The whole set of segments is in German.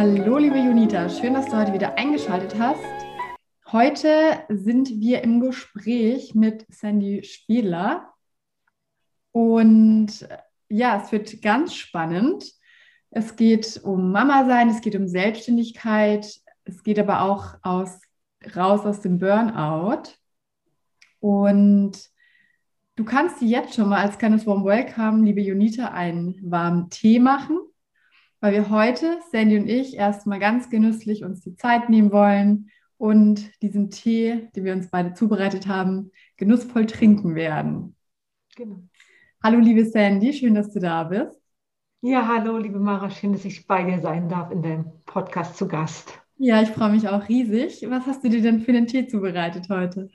Hallo, liebe Junita, schön, dass du heute wieder eingeschaltet hast. Heute sind wir im Gespräch mit Sandy Spiedler und ja, es wird ganz spannend. Es geht um Mama sein, es geht um Selbstständigkeit, es geht aber auch aus, raus aus dem Burnout. Und du kannst dir jetzt schon mal als kleines Warm Welcome, liebe Junita, einen warmen Tee machen, weil wir heute, Sandy und ich, erstmal ganz genüsslich uns die Zeit nehmen wollen und diesen Tee, den wir uns beide zubereitet haben, genussvoll trinken werden. Genau. Hallo, liebe Sandy, schön, dass du da bist. Ja, hallo, liebe Mara, schön, dass ich bei dir sein darf in deinem Podcast zu Gast. Ja, ich freue mich auch riesig. Was hast du dir denn für den Tee zubereitet heute?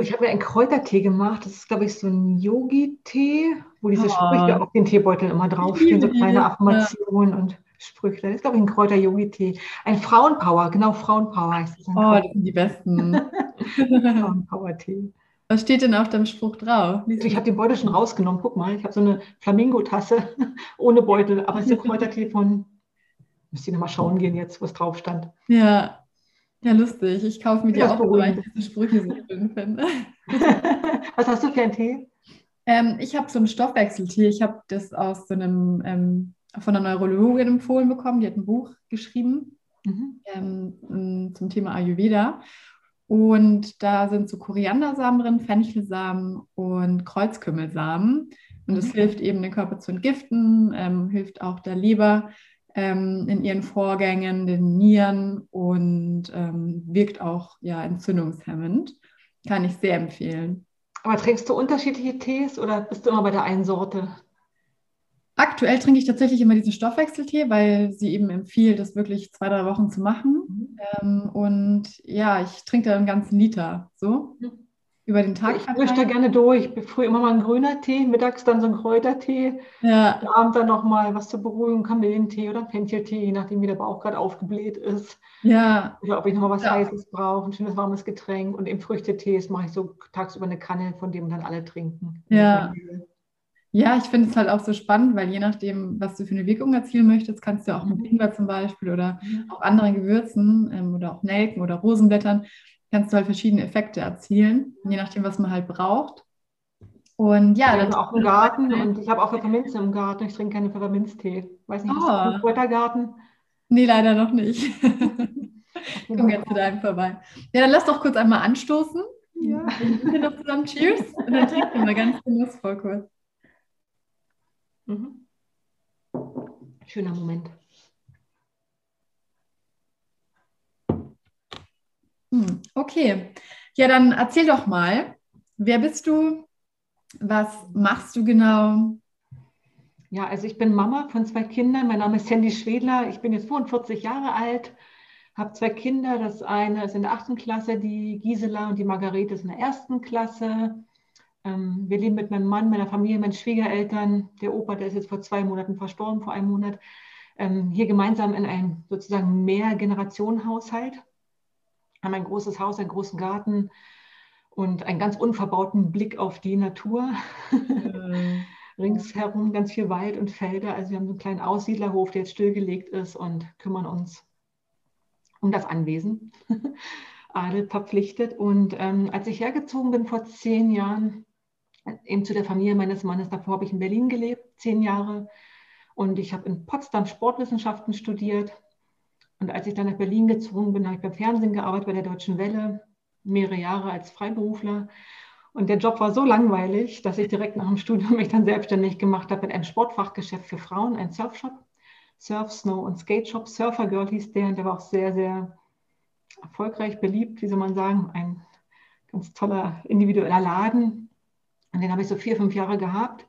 ich habe mir einen Kräutertee gemacht. Das ist, glaube ich, so ein Yogi-Tee, wo diese oh. Sprüche auf den Teebeuteln immer draufstehen, so kleine Affirmationen und Sprüche. Das ist, glaube ich, ein Kräuter-Yogi-Tee. Ein Frauenpower, genau, Frauenpower heißt es. Oh, das sind die besten. Frauenpower-Tee. Was steht denn auf deinem Spruch drauf? Ich habe den Beutel schon rausgenommen. Guck mal, ich habe so eine Flamingo-Tasse ohne Beutel, aber es ist ein Kräutertee von, müsst ihr nochmal schauen gehen jetzt, wo es drauf stand. Ja, ja, lustig. Ich kaufe mir die auch, weil ich diese Sprüche so schön finde. Was hast du für einen Tee? Ähm, ich habe so einen Stoffwechseltee. Ich habe das aus so einem, ähm, von einer Neurologin empfohlen bekommen. Die hat ein Buch geschrieben mhm. ähm, zum Thema Ayurveda. Und da sind so Koriandersamen drin, Fenchelsamen und Kreuzkümmelsamen. Und das mhm. hilft eben, den Körper zu entgiften, ähm, hilft auch der Leber ähm, in ihren Vorgängen, den Nieren und ähm, wirkt auch ja, entzündungshemmend. Kann ich sehr empfehlen. Aber trinkst du unterschiedliche Tees oder bist du immer bei der einen Sorte? Aktuell trinke ich tatsächlich immer diesen Stoffwechseltee, weil sie eben empfiehlt, das wirklich zwei, drei Wochen zu machen. Mhm. Ähm, und ja, ich trinke da einen ganzen Liter so mhm. über den Tag. Ich mische da gerne durch. Früher immer mal ein grüner Tee, mittags dann so ein Kräutertee. Ja. Abends dann nochmal was zur Beruhigung, Kamillentee oder Fencheltee, je nachdem, wie der Bauch gerade aufgebläht ist. Ja. Oder ob ich nochmal was ja. Heißes brauche, ein schönes warmes Getränk. Und im Früchtetees mache ich so tagsüber eine Kanne, von dem dann alle trinken. Ja. Ja, ich finde es halt auch so spannend, weil je nachdem, was du für eine Wirkung erzielen möchtest, kannst du auch mit mhm. Ingwer zum Beispiel oder mhm. auch anderen Gewürzen ähm, oder auch Nelken oder Rosenblättern, kannst du halt verschiedene Effekte erzielen, je nachdem, was man halt braucht. Und ja, dann auch im Garten und ich habe auch Pfefferminze im Garten. Ich trinke keine Pfefferminztee. Weiß nicht, oh. einen Kräutergarten? Nee, leider noch nicht. Komm jetzt zu deinem vorbei. Ja, dann lass doch kurz einmal anstoßen. Ja. Wir noch zusammen Cheers und dann trinken wir mal ganz genussvoll kurz. Mhm. Schöner Moment. Hm, okay, ja, dann erzähl doch mal, wer bist du? Was machst du genau? Ja, also ich bin Mama von zwei Kindern. Mein Name ist Sandy Schwedler. Ich bin jetzt 45 Jahre alt, habe zwei Kinder. Das eine ist in der achten Klasse, die Gisela, und die Margarete ist in der ersten Klasse. Ähm, wir leben mit meinem Mann, meiner Familie, meinen Schwiegereltern. Der Opa, der ist jetzt vor zwei Monaten verstorben, vor einem Monat. Ähm, hier gemeinsam in einem sozusagen Mehrgenerationenhaushalt. Haben ein großes Haus, einen großen Garten und einen ganz unverbauten Blick auf die Natur. Mhm. Ringsherum ganz viel Wald und Felder. Also wir haben so einen kleinen Aussiedlerhof, der jetzt stillgelegt ist und kümmern uns um das Anwesen. Adel verpflichtet. Und ähm, als ich hergezogen bin vor zehn Jahren, eben zu der Familie meines Mannes. Davor habe ich in Berlin gelebt, zehn Jahre. Und ich habe in Potsdam Sportwissenschaften studiert. Und als ich dann nach Berlin gezogen bin, habe ich beim Fernsehen gearbeitet, bei der Deutschen Welle, mehrere Jahre als Freiberufler. Und der Job war so langweilig, dass ich direkt nach dem Studium mich dann selbstständig gemacht habe mit einem Sportfachgeschäft für Frauen, ein Surfshop, Surf, Snow und Skate Shop. Surfer Girl hieß der und der war auch sehr, sehr erfolgreich, beliebt, wie soll man sagen, ein ganz toller individueller Laden. Und den habe ich so vier, fünf Jahre gehabt.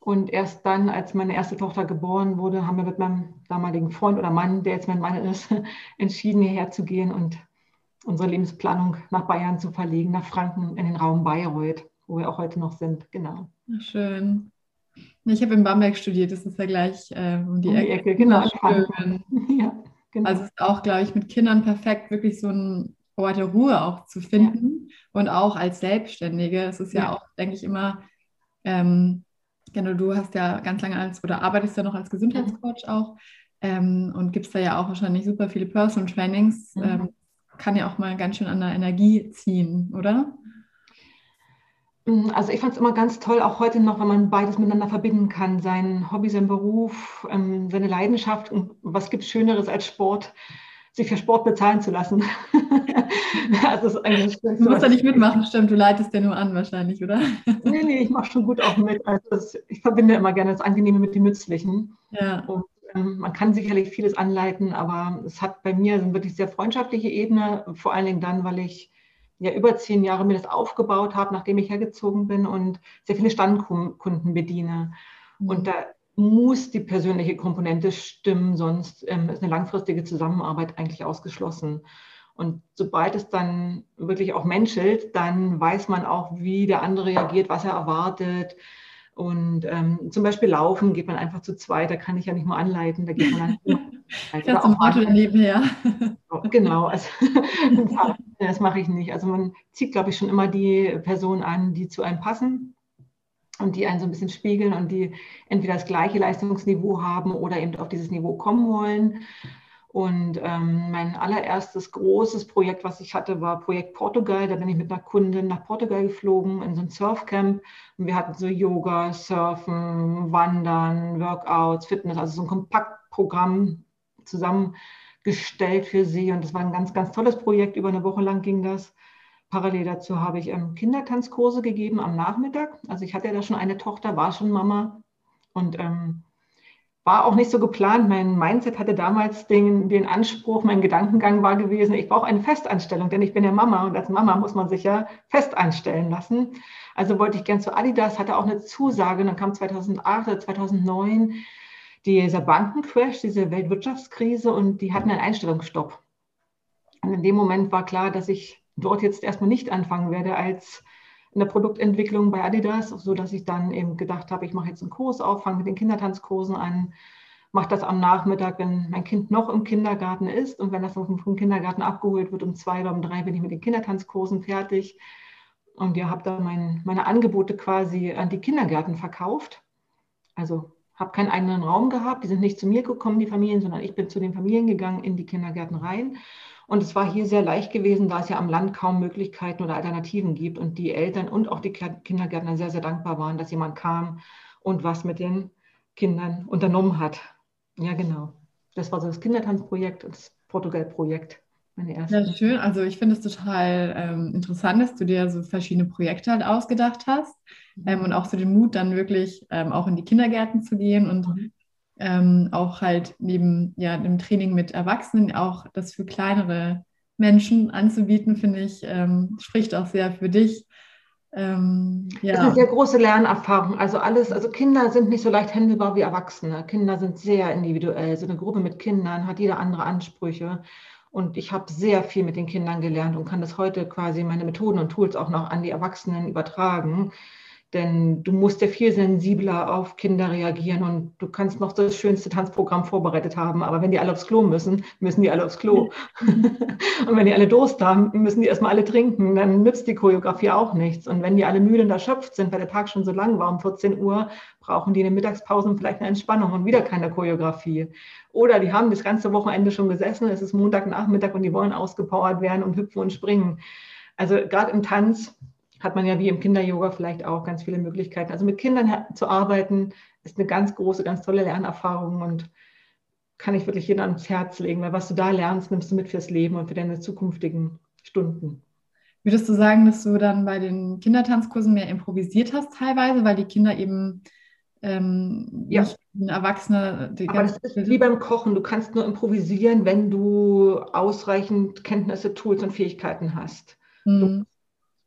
Und erst dann, als meine erste Tochter geboren wurde, haben wir mit meinem damaligen Freund oder Mann, der jetzt mein Mann ist, entschieden, hierher zu gehen und unsere Lebensplanung nach Bayern zu verlegen, nach Franken in den Raum Bayreuth, wo wir auch heute noch sind. Genau. Schön. Ich habe in Bamberg studiert, das ist ja gleich äh, um die, um die Ecke. Ecke. Genau. Ja, genau. Also es ist auch, glaube ich, mit Kindern perfekt, wirklich so ein Ort der Ruhe auch zu finden ja. und auch als Selbstständige. Es ist ja, ja auch, denke ich, immer, ähm, genau, du hast ja ganz lange als oder arbeitest ja noch als Gesundheitscoach auch. ähm, und gibst da ja auch wahrscheinlich super viele Personal Trainings. Mhm. Ähm, kann ja auch mal ganz schön an der Energie ziehen, oder? Mm, also ich fand es immer ganz toll, auch heute noch, wenn man beides miteinander verbinden kann, sein Hobby, sein Beruf, ähm, seine Leidenschaft. Und was gibt es Schöneres als Sport, sich für Sport bezahlen zu lassen? also ist eigentlich du musst da nicht mitmachen, stimmt, du leitest ja nur an wahrscheinlich, oder? nee, nee, ich mache schon gut auch mit. Also das, ich verbinde immer gerne das Angenehme mit dem Nützlichen. Ja. Und ähm, man kann sicherlich vieles anleiten, aber es hat bei mir eine wirklich sehr freundschaftliche Ebene, vor allen Dingen dann, weil ich ja über zehn Jahre mir das aufgebaut habe, nachdem ich hergezogen bin und sehr viele Standkunden bediene. Mhm. Und da muss die persönliche Komponente stimmen, sonst ähm, ist eine langfristige Zusammenarbeit eigentlich ausgeschlossen. Und sobald es dann wirklich auch menschelt, dann weiß man auch, wie der andere reagiert, was er erwartet. Und ähm, zum Beispiel laufen geht man einfach zu zweit, da kann ich ja nicht mal anleiten, da geht man dann. Ja, zum Auto nebenher. Genau, also, das mache ich nicht. Also man zieht, glaube ich, schon immer die Personen an, die zu einem passen und die einen so ein bisschen spiegeln und die entweder das gleiche Leistungsniveau haben oder eben auf dieses Niveau kommen wollen. Und ähm, mein allererstes großes Projekt, was ich hatte, war Projekt Portugal. Da bin ich mit einer Kundin nach Portugal geflogen in so ein Surfcamp. Und wir hatten so Yoga, Surfen, Wandern, Workouts, Fitness, also so ein Kompaktprogramm zusammengestellt für sie. Und das war ein ganz, ganz tolles Projekt. Über eine Woche lang ging das. Parallel dazu habe ich ähm, Kindertanzkurse gegeben am Nachmittag. Also ich hatte ja da schon eine Tochter, war schon Mama und ähm, war auch nicht so geplant. Mein Mindset hatte damals den, den Anspruch, mein Gedankengang war gewesen, ich brauche eine Festanstellung, denn ich bin ja Mama und als Mama muss man sich ja fest anstellen lassen. Also wollte ich gern zu Adidas, hatte auch eine Zusage. Und dann kam 2008 oder 2009 dieser Bankencrash, diese Weltwirtschaftskrise und die hatten einen Einstellungsstopp. Und in dem Moment war klar, dass ich dort jetzt erstmal nicht anfangen werde als in der Produktentwicklung bei Adidas, so dass ich dann eben gedacht habe, ich mache jetzt einen Kurs auf, fange mit den Kindertanzkursen an, mache das am Nachmittag, wenn mein Kind noch im Kindergarten ist und wenn das vom Kindergarten abgeholt wird, um zwei oder um drei bin ich mit den Kindertanzkursen fertig. Und ihr habt dann mein, meine Angebote quasi an die Kindergärten verkauft. Also habe keinen eigenen Raum gehabt. Die sind nicht zu mir gekommen, die Familien, sondern ich bin zu den Familien gegangen in die Kindergärten rein. Und es war hier sehr leicht gewesen, da es ja am Land kaum Möglichkeiten oder Alternativen gibt und die Eltern und auch die Kindergärtner sehr, sehr dankbar waren, dass jemand kam und was mit den Kindern unternommen hat. Ja, genau. Das war so das Kindertanzprojekt und das Portugal-Projekt. Ja, schön. Also ich finde es total ähm, interessant, dass du dir so verschiedene Projekte halt ausgedacht hast ähm, und auch so den Mut, dann wirklich ähm, auch in die Kindergärten zu gehen und mhm. Ähm, auch halt neben ja, dem Training mit Erwachsenen auch das für kleinere Menschen anzubieten, finde ich, ähm, spricht auch sehr für dich. Ähm, ja. Das ist eine sehr große Lernerfahrung. Also alles, also Kinder sind nicht so leicht händelbar wie Erwachsene. Kinder sind sehr individuell. So eine Gruppe mit Kindern hat jeder andere Ansprüche. Und ich habe sehr viel mit den Kindern gelernt und kann das heute quasi meine Methoden und Tools auch noch an die Erwachsenen übertragen. Denn du musst ja viel sensibler auf Kinder reagieren und du kannst noch das schönste Tanzprogramm vorbereitet haben. Aber wenn die alle aufs Klo müssen, müssen die alle aufs Klo. und wenn die alle Durst haben, müssen die erstmal alle trinken. Dann nützt die Choreografie auch nichts. Und wenn die alle müde und erschöpft sind, weil der Tag schon so lang war, um 14 Uhr, brauchen die in den Mittagspausen vielleicht eine Entspannung und wieder keine Choreografie. Oder die haben das ganze Wochenende schon gesessen, es ist Montagnachmittag und die wollen ausgepowert werden und hüpfen und springen. Also gerade im Tanz hat man ja wie im Kinder-Yoga vielleicht auch ganz viele Möglichkeiten. Also mit Kindern zu arbeiten ist eine ganz große, ganz tolle Lernerfahrung und kann ich wirklich jedem ans Herz legen, weil was du da lernst, nimmst du mit fürs Leben und für deine zukünftigen Stunden. Würdest du sagen, dass du dann bei den Kindertanzkursen mehr improvisiert hast teilweise, weil die Kinder eben ähm, ja. Erwachsene. Aber das ist wie beim Kochen. Du kannst nur improvisieren, wenn du ausreichend Kenntnisse, Tools und Fähigkeiten hast. Mhm.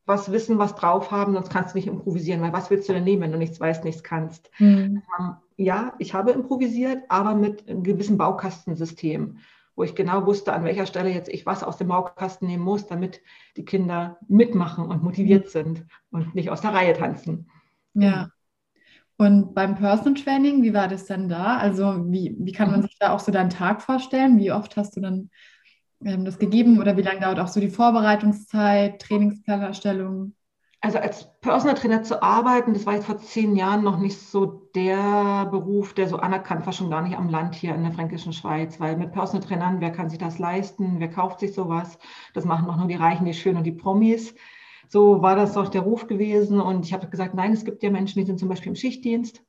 Was wissen, was drauf haben, sonst kannst du nicht improvisieren, weil was willst du denn nehmen, wenn du nichts weißt, nichts kannst? Mhm. Ähm, ja, ich habe improvisiert, aber mit einem gewissen Baukastensystem, wo ich genau wusste, an welcher Stelle jetzt ich was aus dem Baukasten nehmen muss, damit die Kinder mitmachen und motiviert mhm. sind und nicht aus der Reihe tanzen. Ja. Und beim Personal Training, wie war das dann da? Also wie, wie kann man mhm. sich da auch so deinen Tag vorstellen? Wie oft hast du dann ähm, das gegeben oder wie lange dauert auch so die Vorbereitungszeit, Trainingsplanerstellung? also als Personal Trainer zu arbeiten, das war jetzt vor zehn Jahren noch nicht so der Beruf, der so anerkannt war, schon gar nicht am Land hier in der fränkischen Schweiz, weil mit Personal Trainern, wer kann sich das leisten, wer kauft sich sowas? Das machen doch nur die Reichen, die Schönen und die Promis. So war das doch der Ruf gewesen und ich habe gesagt, nein, es gibt ja Menschen, die sind zum Beispiel im Schichtdienst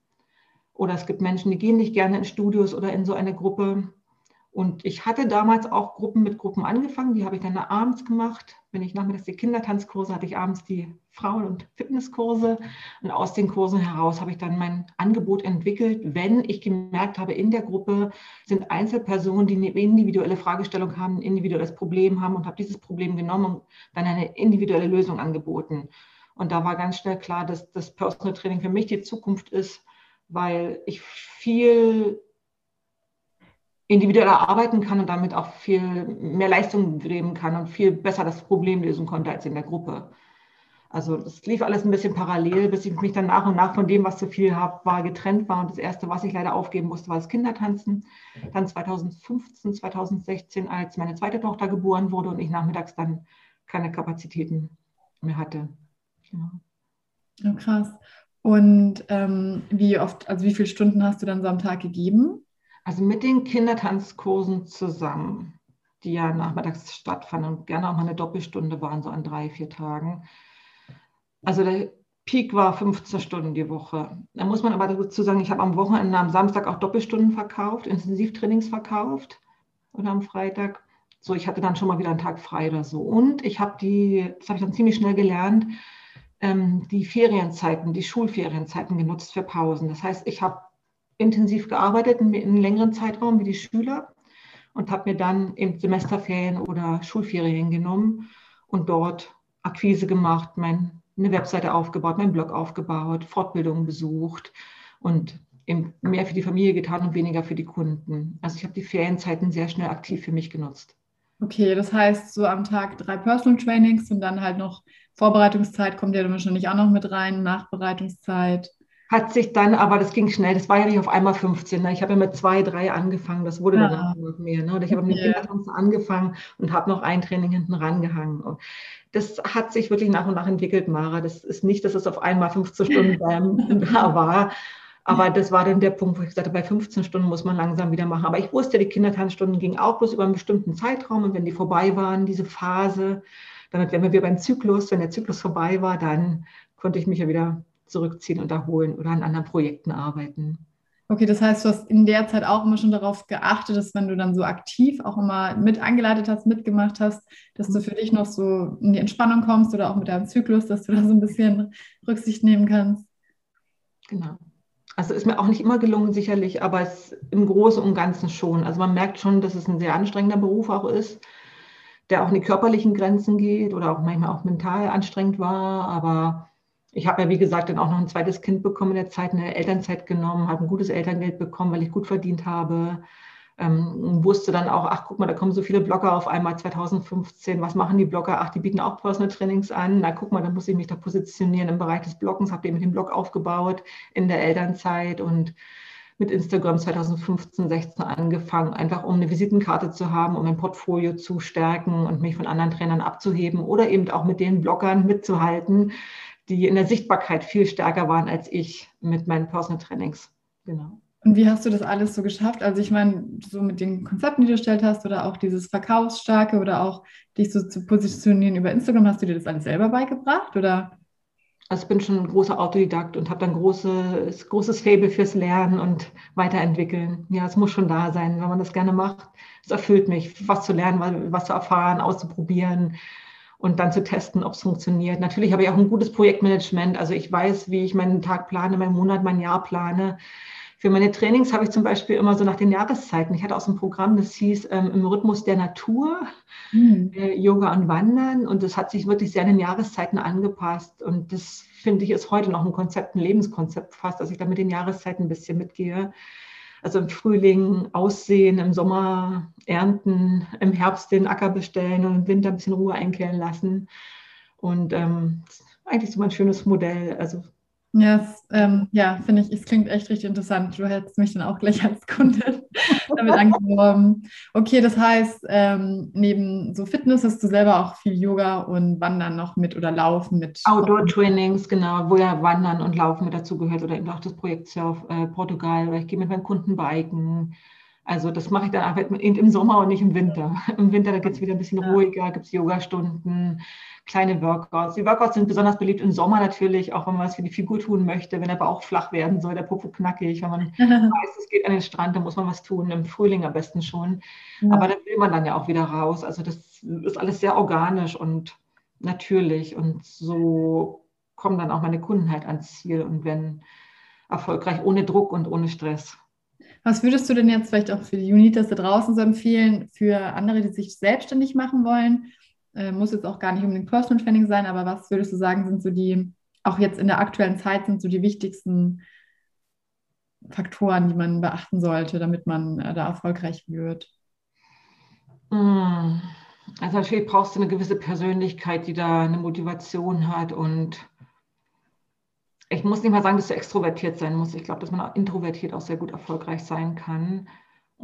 oder es gibt Menschen, die gehen nicht gerne in Studios oder in so eine Gruppe und ich hatte damals auch Gruppen mit Gruppen angefangen, die habe ich dann abends gemacht. Wenn ich nachmittags die Kindertanzkurse hatte, ich abends die Frauen- und Fitnesskurse. Und aus den Kursen heraus habe ich dann mein Angebot entwickelt, wenn ich gemerkt habe, in der Gruppe sind Einzelpersonen, die eine individuelle Fragestellung haben, ein individuelles Problem haben und habe dieses Problem genommen und dann eine individuelle Lösung angeboten. Und da war ganz schnell klar, dass das Personal Training für mich die Zukunft ist, weil ich viel individueller arbeiten kann und damit auch viel mehr Leistung geben kann und viel besser das Problem lösen konnte als in der Gruppe. Also das lief alles ein bisschen parallel, bis ich mich dann nach und nach von dem, was zu viel hab, war, getrennt war. Und das Erste, was ich leider aufgeben musste, war das Kindertanzen. Dann 2015, 2016, als meine zweite Tochter geboren wurde und ich nachmittags dann keine Kapazitäten mehr hatte. Genau. Ja, krass. Und ähm, wie oft, also wie viele Stunden hast du dann so am Tag gegeben? Also mit den Kindertanzkursen zusammen, die ja nachmittags stattfanden und gerne auch mal eine Doppelstunde waren, so an drei, vier Tagen. Also der Peak war 15 Stunden die Woche. Da muss man aber dazu sagen, ich habe am Wochenende, am Samstag auch Doppelstunden verkauft, Intensivtrainings verkauft oder am Freitag. So, ich hatte dann schon mal wieder einen Tag frei oder so. Und ich habe die, das habe ich dann ziemlich schnell gelernt, ähm, die Ferienzeiten, die Schulferienzeiten genutzt für Pausen. Das heißt, ich habe intensiv gearbeitet in, in einem längeren Zeitraum wie die Schüler und habe mir dann eben Semesterferien oder Schulferien genommen und dort Akquise gemacht, meine Webseite aufgebaut, meinen Blog aufgebaut, Fortbildungen besucht und eben mehr für die Familie getan und weniger für die Kunden. Also ich habe die Ferienzeiten sehr schnell aktiv für mich genutzt. Okay, das heißt so am Tag drei Personal Trainings und dann halt noch Vorbereitungszeit kommt ja dann wahrscheinlich auch noch mit rein, Nachbereitungszeit hat sich dann, aber das ging schnell, das war ja nicht auf einmal 15. Ne? Ich habe ja mit zwei, drei angefangen, das wurde ja. dann ah. noch mehr. Ne? Ich habe mit yeah. Kindertanzen angefangen und habe noch ein Training hinten rangehangen. Und das hat sich wirklich nach und nach entwickelt, Mara. Das ist nicht, dass es auf einmal 15 Stunden da war. Aber das war dann der Punkt, wo ich gesagt habe, bei 15 Stunden muss man langsam wieder machen. Aber ich wusste, die Kindertanzstunden gingen auch bloß über einen bestimmten Zeitraum. Und wenn die vorbei waren, diese Phase, damit wären wir wieder beim Zyklus. Wenn der Zyklus vorbei war, dann konnte ich mich ja wieder zurückziehen und erholen oder an anderen Projekten arbeiten. Okay, das heißt, du hast in der Zeit auch immer schon darauf geachtet, dass wenn du dann so aktiv auch immer mit angeleitet hast, mitgemacht hast, dass du für dich noch so in die Entspannung kommst oder auch mit deinem Zyklus, dass du da so ein bisschen Rücksicht nehmen kannst. Genau. Also ist mir auch nicht immer gelungen, sicherlich, aber es im Großen und Ganzen schon. Also man merkt schon, dass es ein sehr anstrengender Beruf auch ist, der auch in die körperlichen Grenzen geht oder auch manchmal auch mental anstrengend war, aber ich habe ja, wie gesagt, dann auch noch ein zweites Kind bekommen in der Zeit, eine Elternzeit genommen, habe ein gutes Elterngeld bekommen, weil ich gut verdient habe. Ähm, wusste dann auch, ach guck mal, da kommen so viele Blogger auf einmal 2015. Was machen die Blogger? Ach, die bieten auch Personal Trainings an. Na guck mal, dann muss ich mich da positionieren im Bereich des Bloggens. Habe den mit dem Blog aufgebaut in der Elternzeit und mit Instagram 2015, 16 angefangen, einfach um eine Visitenkarte zu haben, um mein Portfolio zu stärken und mich von anderen Trainern abzuheben oder eben auch mit den Bloggern mitzuhalten, die in der Sichtbarkeit viel stärker waren als ich mit meinen Personal Trainings. Genau. Und wie hast du das alles so geschafft? Also ich meine, so mit den Konzepten, die du gestellt hast oder auch dieses Verkaufsstarke oder auch dich so zu positionieren über Instagram, hast du dir das alles selber beigebracht oder? Also ich bin schon ein großer Autodidakt und habe dann großes, großes Faible fürs Lernen und Weiterentwickeln. Ja, es muss schon da sein, wenn man das gerne macht. Es erfüllt mich, was zu lernen, was zu erfahren, auszuprobieren und dann zu testen, ob es funktioniert. Natürlich habe ich auch ein gutes Projektmanagement. Also ich weiß, wie ich meinen Tag plane, meinen Monat, mein Jahr plane. Für meine Trainings habe ich zum Beispiel immer so nach den Jahreszeiten. Ich hatte aus dem Programm, das hieß ähm, im Rhythmus der Natur, mhm. äh, Yoga und Wandern. Und das hat sich wirklich sehr an den Jahreszeiten angepasst. Und das finde ich ist heute noch ein Konzept, ein Lebenskonzept fast, dass ich da mit den Jahreszeiten ein bisschen mitgehe. Also im Frühling aussehen, im Sommer ernten, im Herbst den Acker bestellen und im Winter ein bisschen Ruhe einkehren lassen. Und ähm, eigentlich so ein schönes Modell. Also Yes, ähm, ja, finde ich, es klingt echt richtig interessant. Du hättest mich dann auch gleich als Kunde damit angeworben. Okay, das heißt, ähm, neben so Fitness hast du selber auch viel Yoga und Wandern noch mit oder Laufen mit. Outdoor-Trainings, genau, wo ja Wandern und Laufen mit dazugehört oder eben auch das Projekt Surf äh, Portugal oder ich gehe mit meinen Kunden biken. Also das mache ich dann einfach im Sommer und nicht im Winter. Im Winter, da geht es wieder ein bisschen ruhiger, gibt es Yoga-Stunden, kleine Workouts. Die Workouts sind besonders beliebt im Sommer natürlich, auch wenn man was für die Figur tun möchte, wenn der Bauch flach werden soll, der Popo knackig, wenn man weiß, es geht an den Strand, dann muss man was tun, im Frühling am besten schon. Ja. Aber dann will man dann ja auch wieder raus. Also das ist alles sehr organisch und natürlich und so kommen dann auch meine Kunden halt ans Ziel und werden erfolgreich ohne Druck und ohne Stress. Was würdest du denn jetzt vielleicht auch für die Unitas da draußen so empfehlen, für andere, die sich selbstständig machen wollen? Äh, muss jetzt auch gar nicht unbedingt Personal Training sein, aber was würdest du sagen, sind so die, auch jetzt in der aktuellen Zeit, sind so die wichtigsten Faktoren, die man beachten sollte, damit man äh, da erfolgreich wird? Hm. Also natürlich brauchst du eine gewisse Persönlichkeit, die da eine Motivation hat und ich muss nicht mal sagen, dass du extrovertiert sein musst. Ich glaube, dass man auch introvertiert auch sehr gut erfolgreich sein kann.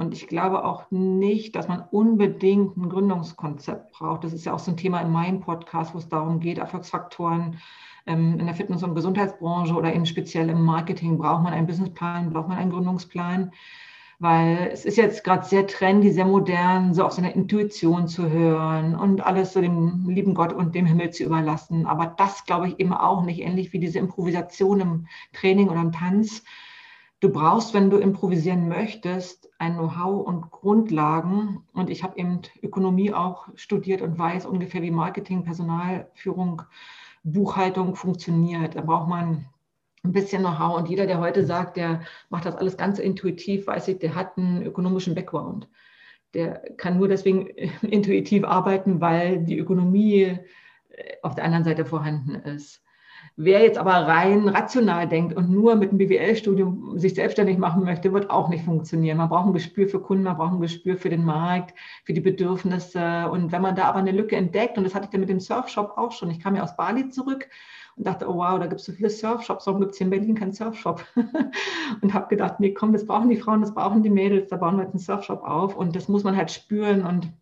Und ich glaube auch nicht, dass man unbedingt ein Gründungskonzept braucht. Das ist ja auch so ein Thema in meinem Podcast, wo es darum geht, Erfolgsfaktoren ähm, in der Fitness- und Gesundheitsbranche oder eben speziell im Marketing. Braucht man einen Businessplan, braucht man einen Gründungsplan? weil es ist jetzt gerade sehr trendy, sehr modern, so auf seine Intuition zu hören und alles so dem lieben Gott und dem Himmel zu überlassen. Aber das glaube ich eben auch nicht, ähnlich wie diese Improvisation im Training oder im Tanz. Du brauchst, wenn du improvisieren möchtest, ein Know-how und Grundlagen. Und ich habe eben Ökonomie auch studiert und weiß ungefähr, wie Marketing, Personalführung, Buchhaltung funktioniert. Da braucht man ein bisschen Know-how. Und jeder, der heute sagt, der macht das alles ganz intuitiv, weiß ich, der hat einen ökonomischen Background. Der kann nur deswegen intuitiv arbeiten, weil die Ökonomie äh, auf der anderen Seite vorhanden ist. Wer jetzt aber rein rational denkt und nur mit einem BWL-Studium sich selbstständig machen möchte, wird auch nicht funktionieren. Man braucht ein Gespür für Kunden, man braucht ein Gespür für den Markt, für die Bedürfnisse. Und wenn man da aber eine Lücke entdeckt, und das hatte ich dann mit dem Surfshop auch schon, ich kam ja aus Bali zurück und dachte, oh wow, da gibt es so viele Surfshops, warum gibt es hier in Berlin keinen Surfshop? und habe gedacht, nee, komm, das brauchen die Frauen, das brauchen die Mädels, da bauen wir jetzt einen Surfshop auf und das muss man halt spüren und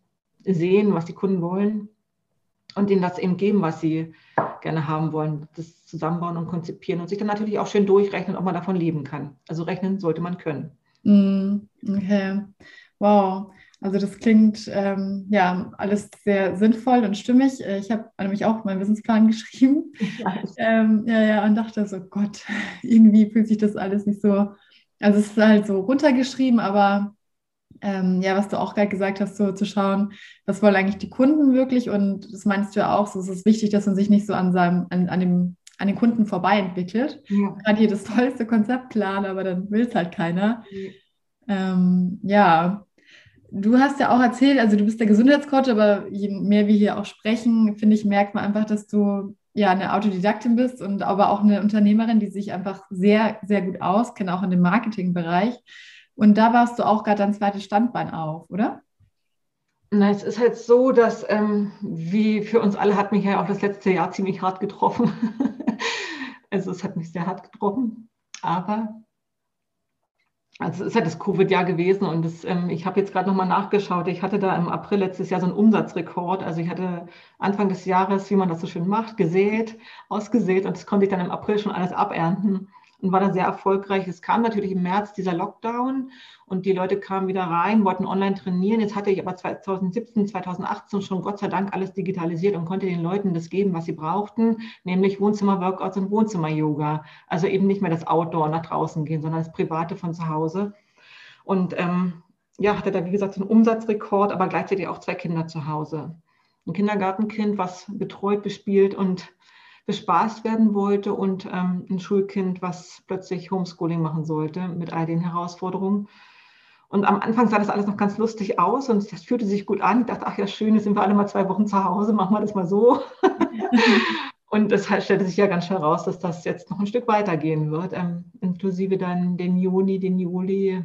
sehen, was die Kunden wollen und ihnen das eben geben, was sie gerne haben wollen, das zusammenbauen und konzipieren und sich dann natürlich auch schön durchrechnen, ob man davon leben kann. Also rechnen sollte man können. Mm, okay, wow. Also das klingt ähm, ja alles sehr sinnvoll und stimmig. Äh, ich habe nämlich auch meinen Businessplan geschrieben. Ähm, ja, ja, und dachte so, Gott, irgendwie fühlt sich das alles nicht so. Also es ist halt so runtergeschrieben, aber ähm, ja, was du auch gerade gesagt hast, so zu schauen, was wollen eigentlich die Kunden wirklich? Und das meinst du ja auch, so es ist wichtig, dass man sich nicht so an seinem, an, an dem an den Kunden vorbei entwickelt. Ja. Man kann hier das tollste Konzept planen, aber dann will es halt keiner. Ja. Ähm, ja, Du hast ja auch erzählt, also du bist der Gesundheitscoach, aber je mehr wir hier auch sprechen, finde ich, merkt man einfach, dass du ja eine Autodidaktin bist und aber auch eine Unternehmerin, die sich einfach sehr, sehr gut auskennt, auch in dem Marketingbereich. Und da warst du auch gerade dein zweites Standbein auf, oder? Na, es ist halt so, dass, ähm, wie für uns alle, hat mich ja auch das letzte Jahr ziemlich hart getroffen. also es hat mich sehr hart getroffen. Aber also es ist ja das Covid-Jahr gewesen und das, ähm, ich habe jetzt gerade nochmal nachgeschaut. Ich hatte da im April letztes Jahr so einen Umsatzrekord. Also ich hatte Anfang des Jahres, wie man das so schön macht, gesät, ausgesät und das konnte ich dann im April schon alles abernten und war da sehr erfolgreich. Es kam natürlich im März dieser Lockdown und die Leute kamen wieder rein, wollten online trainieren. Jetzt hatte ich aber 2017, 2018 schon Gott sei Dank alles digitalisiert und konnte den Leuten das geben, was sie brauchten, nämlich Wohnzimmer-Workouts und Wohnzimmer-Yoga. Also eben nicht mehr das Outdoor nach draußen gehen, sondern das Private von zu Hause. Und ähm, ja, hatte da wie gesagt einen Umsatzrekord, aber gleichzeitig auch zwei Kinder zu Hause. Ein Kindergartenkind, was betreut, bespielt und bespaßt werden wollte und ähm, ein Schulkind, was plötzlich Homeschooling machen sollte mit all den Herausforderungen. Und am Anfang sah das alles noch ganz lustig aus und das fühlte sich gut an. Ich dachte, ach ja, schön, jetzt sind wir alle mal zwei Wochen zu Hause, machen wir das mal so. und es stellte sich ja ganz schnell raus, dass das jetzt noch ein Stück weitergehen wird, ähm, inklusive dann den Juni, den Juli,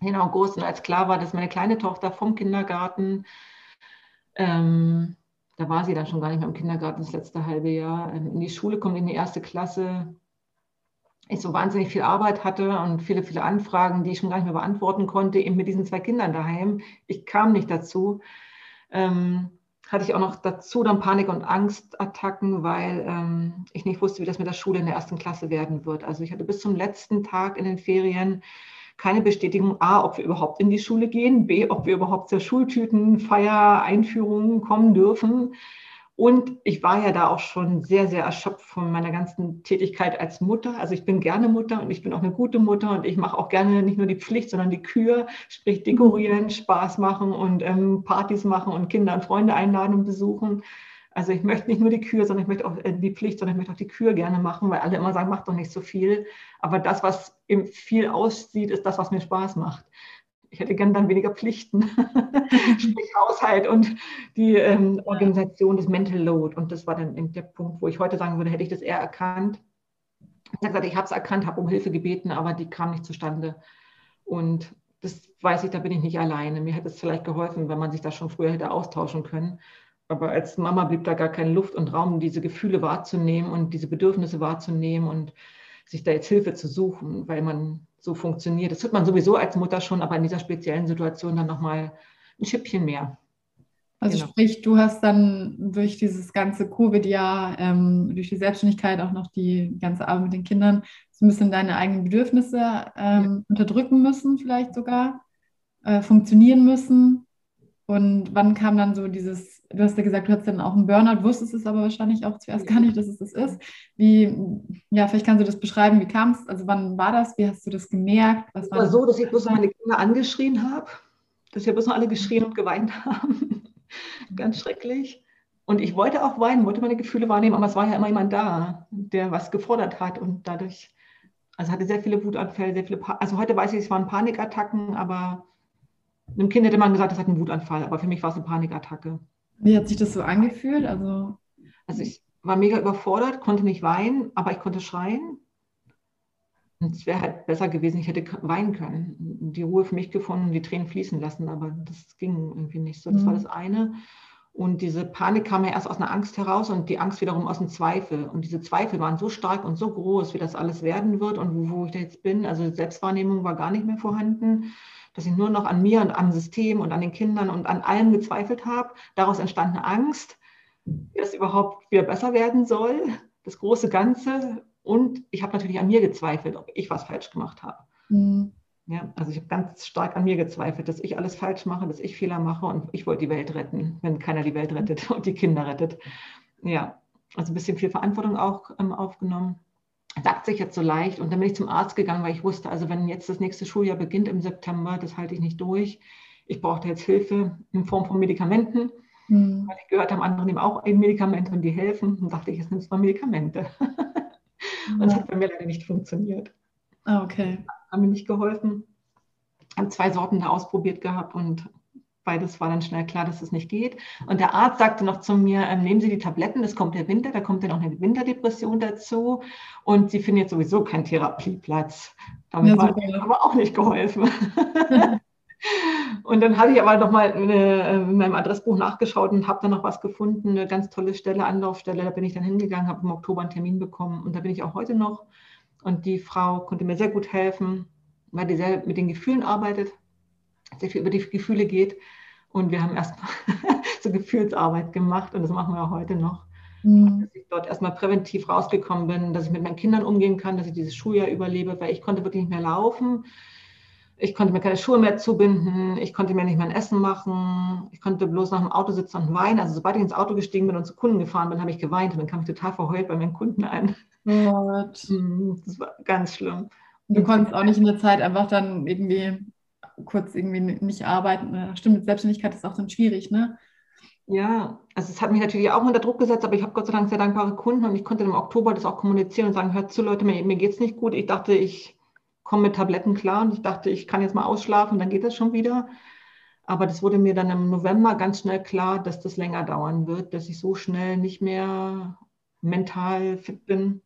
den August. Und als klar war, dass meine kleine Tochter vom Kindergarten ähm, da war sie dann schon gar nicht mehr im Kindergarten das letzte halbe Jahr, ähm, in die Schule kommt, in die erste Klasse, ich so wahnsinnig viel Arbeit hatte und viele, viele Anfragen, die ich schon gar nicht mehr beantworten konnte, eben mit diesen zwei Kindern daheim. Ich kam nicht dazu. Ähm, hatte ich auch noch dazu dann Panik- und Angstattacken, weil ähm, ich nicht wusste, wie das mit der Schule in der ersten Klasse werden wird. Also ich hatte bis zum letzten Tag in den Ferien keine Bestätigung, a, ob wir überhaupt in die Schule gehen, b, ob wir überhaupt zur Schultütenfeier, Einführung kommen dürfen. Und ich war ja da auch schon sehr, sehr erschöpft von meiner ganzen Tätigkeit als Mutter. Also ich bin gerne Mutter und ich bin auch eine gute Mutter und ich mache auch gerne nicht nur die Pflicht, sondern die Kür, sprich dekorieren, Spaß machen und ähm, Partys machen und Kinder und Freunde einladen und besuchen. Also ich möchte nicht nur die Kür, sondern ich möchte auch die Pflicht, sondern ich möchte auch die Kür gerne machen, weil alle immer sagen, mach doch nicht so viel. Aber das, was eben viel aussieht, ist das, was mir Spaß macht ich hätte gern dann weniger Pflichten, sprich Haushalt und die ähm, Organisation des Mental Load. Und das war dann der Punkt, wo ich heute sagen würde, hätte ich das eher erkannt. Ich habe gesagt, ich habe es erkannt, habe um Hilfe gebeten, aber die kam nicht zustande. Und das weiß ich, da bin ich nicht alleine. Mir hätte es vielleicht geholfen, wenn man sich da schon früher hätte austauschen können. Aber als Mama blieb da gar keine Luft und Raum, diese Gefühle wahrzunehmen und diese Bedürfnisse wahrzunehmen und sich da jetzt Hilfe zu suchen, weil man so funktioniert. Das tut man sowieso als Mutter schon, aber in dieser speziellen Situation dann nochmal ein Schippchen mehr. Also genau. sprich, du hast dann durch dieses ganze Covid-Jahr, ähm, durch die Selbstständigkeit auch noch die ganze Arbeit mit den Kindern, so ein bisschen deine eigenen Bedürfnisse ähm, ja. unterdrücken müssen, vielleicht sogar, äh, funktionieren müssen. Und wann kam dann so dieses, du hast ja gesagt, du hattest dann auch einen Burnout, wusstest es aber wahrscheinlich auch zuerst gar nicht, dass es das ist. Wie, ja, vielleicht kannst du das beschreiben, wie kam es, also wann war das, wie hast du das gemerkt? Was war, war so, dass ich bloß meine Kinder angeschrien habe, dass wir bloß alle geschrien und geweint haben. Ganz schrecklich. Und ich wollte auch weinen, wollte meine Gefühle wahrnehmen, aber es war ja immer jemand da, der was gefordert hat und dadurch, also hatte sehr viele Wutanfälle, sehr viele, pa also heute weiß ich, es waren Panikattacken, aber einem Kind hätte man gesagt, das hat einen Wutanfall, aber für mich war es eine Panikattacke. Wie hat sich das so angefühlt? Also, also ich war mega überfordert, konnte nicht weinen, aber ich konnte schreien. Und es wäre halt besser gewesen, ich hätte weinen können, die Ruhe für mich gefunden, die Tränen fließen lassen, aber das ging irgendwie nicht so. Das mhm. war das eine. Und diese Panik kam ja erst aus einer Angst heraus und die Angst wiederum aus dem Zweifel. Und diese Zweifel waren so stark und so groß, wie das alles werden wird und wo, wo ich da jetzt bin. Also Selbstwahrnehmung war gar nicht mehr vorhanden dass ich nur noch an mir und am System und an den Kindern und an allem gezweifelt habe. Daraus entstand eine Angst, wie das überhaupt wieder besser werden soll, das große Ganze. Und ich habe natürlich an mir gezweifelt, ob ich was falsch gemacht habe. Mhm. Ja, also ich habe ganz stark an mir gezweifelt, dass ich alles falsch mache, dass ich Fehler mache und ich wollte die Welt retten, wenn keiner die Welt rettet und die Kinder rettet. Ja, also ein bisschen viel Verantwortung auch ähm, aufgenommen sagt sich jetzt so leicht. Und dann bin ich zum Arzt gegangen, weil ich wusste, also wenn jetzt das nächste Schuljahr beginnt im September, das halte ich nicht durch. Ich brauchte jetzt Hilfe in Form von Medikamenten, mhm. weil ich gehört habe, andere nehmen auch eben Medikamente und die helfen. Und dachte ich, jetzt nimmst du mal Medikamente. und es hat bei mir leider nicht funktioniert. Ah, okay. Haben mir nicht geholfen. Ich habe zwei Sorten da ausprobiert gehabt und beides war dann schnell klar, dass es nicht geht. Und der Arzt sagte noch zu mir, ähm, nehmen Sie die Tabletten, es kommt der Winter, da kommt dann auch eine Winterdepression dazu. Und Sie finden jetzt sowieso keinen Therapieplatz. Damit ja, war mir aber auch nicht geholfen. und dann habe ich aber nochmal äh, in meinem Adressbuch nachgeschaut und habe dann noch was gefunden, eine ganz tolle Stelle, Anlaufstelle. Da bin ich dann hingegangen, habe im Oktober einen Termin bekommen und da bin ich auch heute noch. Und die Frau konnte mir sehr gut helfen, weil die sehr mit den Gefühlen arbeitet sehr viel über die Gefühle geht. Und wir haben erstmal so Gefühlsarbeit gemacht und das machen wir auch heute noch. Mhm. Dass ich dort erstmal präventiv rausgekommen bin, dass ich mit meinen Kindern umgehen kann, dass ich dieses Schuljahr überlebe, weil ich konnte wirklich nicht mehr laufen. Ich konnte mir keine Schuhe mehr zubinden, ich konnte mir nicht mehr ein Essen machen, ich konnte bloß nach dem Auto sitzen und weinen. Also sobald ich ins Auto gestiegen bin und zu Kunden gefahren bin, habe ich geweint und dann kam ich total verheult bei meinen Kunden ein. What? Mhm, das war ganz schlimm. Du konntest auch nicht in der Zeit einfach dann irgendwie kurz irgendwie nicht arbeiten. Stimmt, mit Selbstständigkeit ist auch dann schwierig, ne? Ja, also es hat mich natürlich auch unter Druck gesetzt, aber ich habe Gott sei Dank sehr dankbare Kunden und ich konnte im Oktober das auch kommunizieren und sagen, hört zu Leute, mir, mir geht es nicht gut. Ich dachte, ich komme mit Tabletten klar und ich dachte, ich kann jetzt mal ausschlafen, dann geht das schon wieder. Aber das wurde mir dann im November ganz schnell klar, dass das länger dauern wird, dass ich so schnell nicht mehr mental fit bin.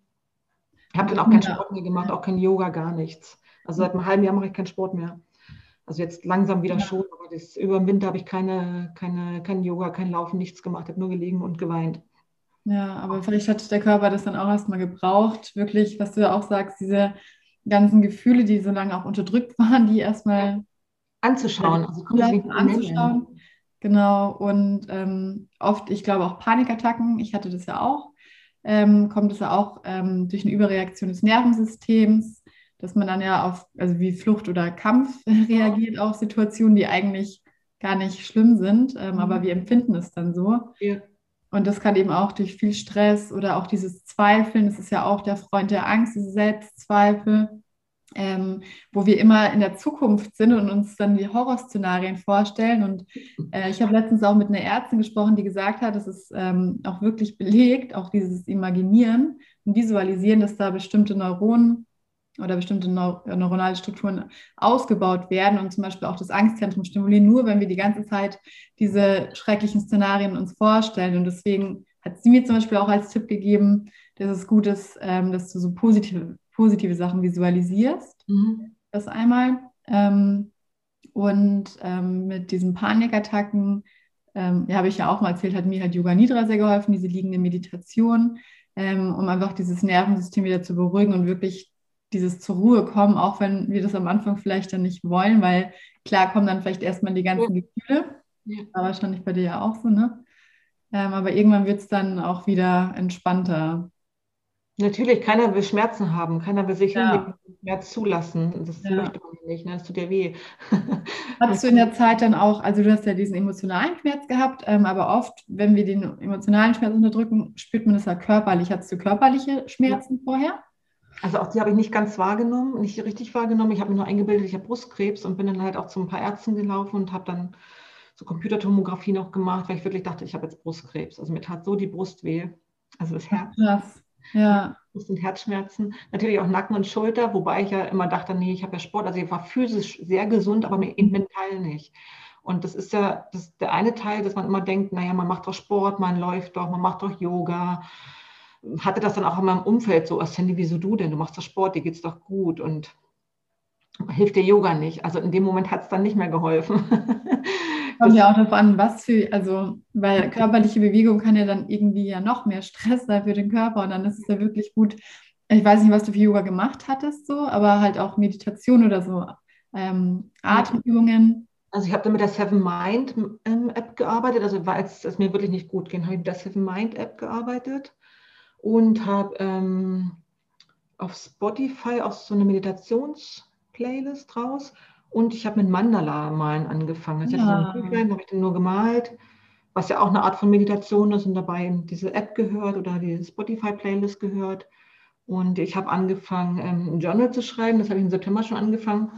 Ich habe dann auch keinen Sport mehr gemacht, auch kein Yoga, gar nichts. Also seit einem halben Jahr mache ich keinen Sport mehr. Also jetzt langsam wieder ja. schon, aber das, über den Winter habe ich keine, keine, kein Yoga, kein Laufen, nichts gemacht, habe nur gelegen und geweint. Ja, aber vielleicht hat der Körper das dann auch erstmal gebraucht, wirklich, was du ja auch sagst, diese ganzen Gefühle, die so lange auch unterdrückt waren, die erstmal anzuschauen, also anzuschauen. Genau, und ähm, oft, ich glaube auch Panikattacken, ich hatte das ja auch, ähm, kommt es ja auch ähm, durch eine Überreaktion des Nervensystems, dass man dann ja auf, also wie Flucht oder Kampf reagiert, auch Situationen, die eigentlich gar nicht schlimm sind, ähm, mhm. aber wir empfinden es dann so. Ja. Und das kann eben auch durch viel Stress oder auch dieses Zweifeln, das ist ja auch der Freund der Angst, diese Selbstzweifel, ähm, wo wir immer in der Zukunft sind und uns dann die Horrorszenarien vorstellen. Und äh, ich habe letztens auch mit einer Ärztin gesprochen, die gesagt hat, das ist ähm, auch wirklich belegt, auch dieses Imaginieren und Visualisieren, dass da bestimmte Neuronen oder bestimmte Neu neuronale Strukturen ausgebaut werden und zum Beispiel auch das Angstzentrum stimulieren, nur wenn wir die ganze Zeit diese schrecklichen Szenarien uns vorstellen. Und deswegen hat sie mir zum Beispiel auch als Tipp gegeben, dass es gut ist, ähm, dass du so positive, positive Sachen visualisierst. Mhm. Das einmal. Ähm, und ähm, mit diesen Panikattacken, ähm, ja, habe ich ja auch mal erzählt, hat mir halt Yoga Nidra sehr geholfen, diese liegende Meditation, ähm, um einfach dieses Nervensystem wieder zu beruhigen und wirklich dieses zur Ruhe kommen, auch wenn wir das am Anfang vielleicht dann nicht wollen, weil klar kommen dann vielleicht erstmal die ganzen ja. Gefühle. Ja. Aber wahrscheinlich bei dir ja auch so, ne? Ähm, aber irgendwann wird es dann auch wieder entspannter. Natürlich, keiner will Schmerzen haben, keiner will sich ja. Schmerz zulassen. Das ja. möchte man nicht, ne? das tut ja weh. Hattest du in der Zeit dann auch, also du hast ja diesen emotionalen Schmerz gehabt, ähm, aber oft, wenn wir den emotionalen Schmerz unterdrücken, spürt man das ja körperlich. Hattest du körperliche Schmerzen ja. vorher? Also auch die habe ich nicht ganz wahrgenommen, nicht richtig wahrgenommen. Ich habe mir nur eingebildet, ich habe Brustkrebs und bin dann halt auch zu ein paar Ärzten gelaufen und habe dann so Computertomographie noch gemacht, weil ich wirklich dachte, ich habe jetzt Brustkrebs. Also mir tat so die Brust weh, also das Herz. Krass. Ja. Brust- und Herzschmerzen. Natürlich auch Nacken und Schulter, wobei ich ja immer dachte, nee, ich habe ja Sport. Also ich war physisch sehr gesund, aber mental nicht. Und das ist ja das der eine Teil, dass man immer denkt, naja, man macht doch Sport, man läuft doch, man macht doch Yoga hatte das dann auch in meinem Umfeld so, oh Sandy, wieso du denn? Du machst doch Sport, dir geht's doch gut und hilft dir Yoga nicht. Also in dem Moment hat es dann nicht mehr geholfen. Kommt ja auch darauf an, was für, also, weil körperliche Bewegung kann ja dann irgendwie ja noch mehr Stress sein für den Körper und dann ist es ja wirklich gut. Ich weiß nicht, was du für Yoga gemacht hattest, so, aber halt auch Meditation oder so, ähm, Atemübungen. Also ich habe dann mit der Seven Mind ähm, App gearbeitet, also weil es, es mir wirklich nicht gut ging, habe ich mit der Seven Mind App gearbeitet und habe ähm, auf Spotify auch so eine Meditations-Playlist raus und ich habe mit Mandala malen angefangen. Also ja. ich habe ich dann nur gemalt, was ja auch eine Art von Meditation ist und dabei diese App gehört oder die Spotify-Playlist gehört. Und ich habe angefangen, ähm, ein Journal zu schreiben. Das habe ich im September schon angefangen.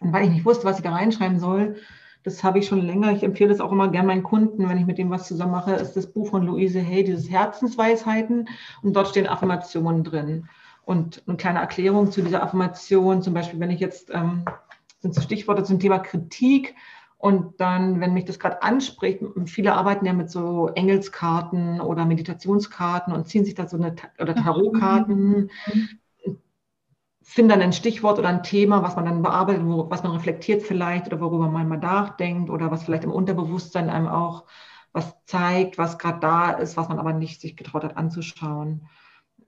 Und weil ich nicht wusste, was ich da reinschreiben soll, das habe ich schon länger. Ich empfehle das auch immer gerne meinen Kunden, wenn ich mit dem was zusammen mache, ist das Buch von Louise Hay, dieses Herzensweisheiten. Und dort stehen Affirmationen drin. Und eine kleine Erklärung zu dieser Affirmation, zum Beispiel, wenn ich jetzt, ähm, sind so Stichworte zum Thema Kritik. Und dann, wenn mich das gerade anspricht, viele arbeiten ja mit so Engelskarten oder Meditationskarten und ziehen sich da so eine, oder Tarotkarten. Finde dann ein Stichwort oder ein Thema, was man dann bearbeitet, wo, was man reflektiert vielleicht oder worüber man mal nachdenkt oder was vielleicht im Unterbewusstsein einem auch was zeigt, was gerade da ist, was man aber nicht sich getraut hat anzuschauen,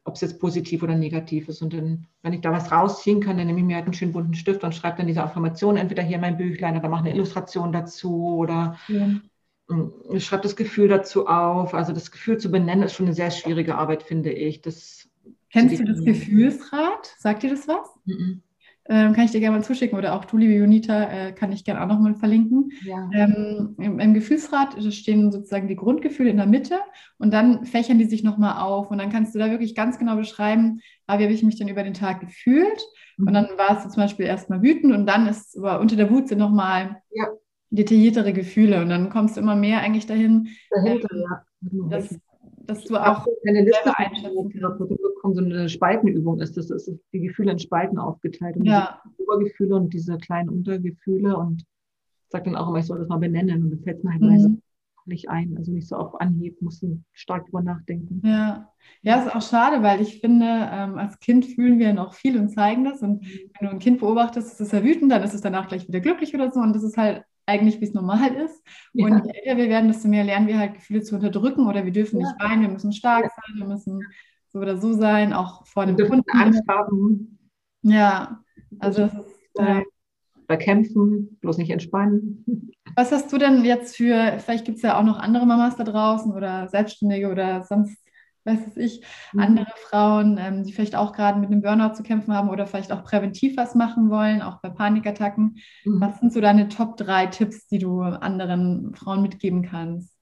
ob es jetzt positiv oder negativ ist. Und dann, wenn ich da was rausziehen kann, dann nehme ich mir halt einen schönen bunten Stift und schreibe dann diese Affirmation entweder hier in mein Büchlein oder mache eine Illustration dazu oder ja. ich schreibe das Gefühl dazu auf. Also das Gefühl zu benennen ist schon eine sehr schwierige Arbeit, finde ich. Das Kennst du das Gefühlsrad? Sagt dir das was? Mhm. Ähm, kann ich dir gerne mal zuschicken oder auch du, liebe Junita, äh, kann ich gerne auch nochmal verlinken. Ja. Ähm, im, im, Gefühlsrad stehen sozusagen die Grundgefühle in der Mitte und dann fächern die sich nochmal auf und dann kannst du da wirklich ganz genau beschreiben, ah, wie habe ich mich denn über den Tag gefühlt mhm. und dann warst du zum Beispiel erstmal wütend und dann ist aber unter der Wut sind nochmal ja. detailliertere Gefühle und dann kommst du immer mehr eigentlich dahin, Dahinter, ähm, ja. dass, dass du auch eine Liste einschätzen kannst. So eine Spaltenübung ist, das ist die Gefühle in Spalten aufgeteilt. Und ja. diese Obergefühle und diese kleinen Untergefühle und sage dann auch immer, ich soll das mal benennen und dann fällt mir halt mhm. nicht ein, also nicht so auf Anhieb, muss stark drüber nachdenken. Ja, ja, ist auch schade, weil ich finde, ähm, als Kind fühlen wir noch viel und zeigen das. Und mhm. wenn du ein Kind beobachtest, ist es ja wütend, dann ist es danach gleich wieder glücklich oder so. Und das ist halt eigentlich, wie es normal ist. Ja. Und je älter wir werden, desto mehr lernen wir halt Gefühle zu unterdrücken oder wir dürfen ja. nicht weinen, wir müssen stark sein, wir müssen so oder so sein, auch vor dem Kunden. Angst haben. Ja, also das ist. Äh, oder kämpfen, bloß nicht entspannen. Was hast du denn jetzt für, vielleicht gibt es ja auch noch andere Mamas da draußen oder Selbstständige oder sonst, weiß es ich, mhm. andere Frauen, ähm, die vielleicht auch gerade mit einem Burnout zu kämpfen haben oder vielleicht auch präventiv was machen wollen, auch bei Panikattacken. Mhm. Was sind so deine Top 3 Tipps, die du anderen Frauen mitgeben kannst?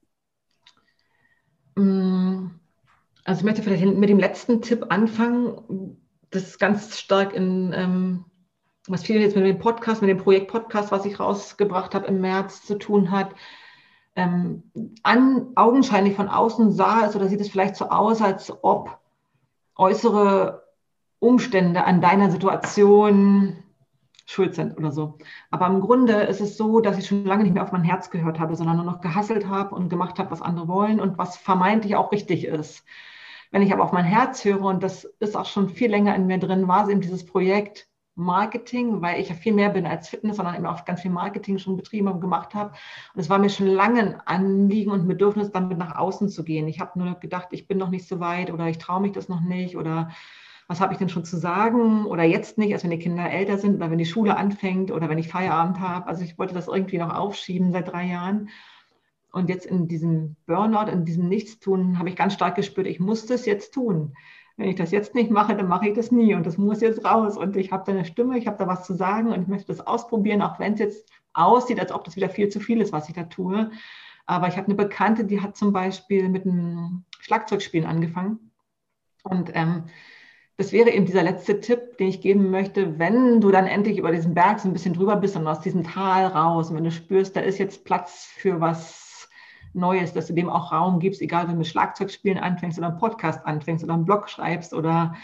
Mm, also ich möchte vielleicht mit dem letzten Tipp anfangen. Das ist ganz stark in ähm, was viel jetzt mit dem Podcast, mit dem Projekt Podcast, was ich rausgebracht habe im März zu tun hat, ähm, an, augenscheinlich von außen sah es oder sieht es vielleicht so aus, als ob äußere Umstände an deiner Situation schuld sind oder so. Aber im Grunde ist es so, dass ich schon lange nicht mehr auf mein Herz gehört habe, sondern nur noch gehasselt habe und gemacht habe, was andere wollen und was vermeintlich auch richtig ist. Wenn ich aber auf mein Herz höre, und das ist auch schon viel länger in mir drin, war es eben dieses Projekt, Marketing, weil ich ja viel mehr bin als Fitness, sondern eben auch ganz viel Marketing schon betrieben und gemacht habe. Und es war mir schon lange ein Anliegen und ein Bedürfnis, damit nach außen zu gehen. Ich habe nur gedacht, ich bin noch nicht so weit oder ich traue mich das noch nicht oder was habe ich denn schon zu sagen oder jetzt nicht, als wenn die Kinder älter sind oder wenn die Schule anfängt oder wenn ich Feierabend habe. Also ich wollte das irgendwie noch aufschieben seit drei Jahren. Und jetzt in diesem Burnout, in diesem Nichtstun, habe ich ganz stark gespürt, ich muss das jetzt tun wenn ich das jetzt nicht mache, dann mache ich das nie und das muss jetzt raus und ich habe da eine Stimme, ich habe da was zu sagen und ich möchte das ausprobieren, auch wenn es jetzt aussieht, als ob das wieder viel zu viel ist, was ich da tue. Aber ich habe eine Bekannte, die hat zum Beispiel mit einem Schlagzeugspielen angefangen und ähm, das wäre eben dieser letzte Tipp, den ich geben möchte, wenn du dann endlich über diesen Berg so ein bisschen drüber bist und aus diesem Tal raus und wenn du spürst, da ist jetzt Platz für was Neues, dass du dem auch Raum gibst, egal wenn du mit Schlagzeugspielen anfängst oder einen Podcast anfängst oder einen Blog schreibst oder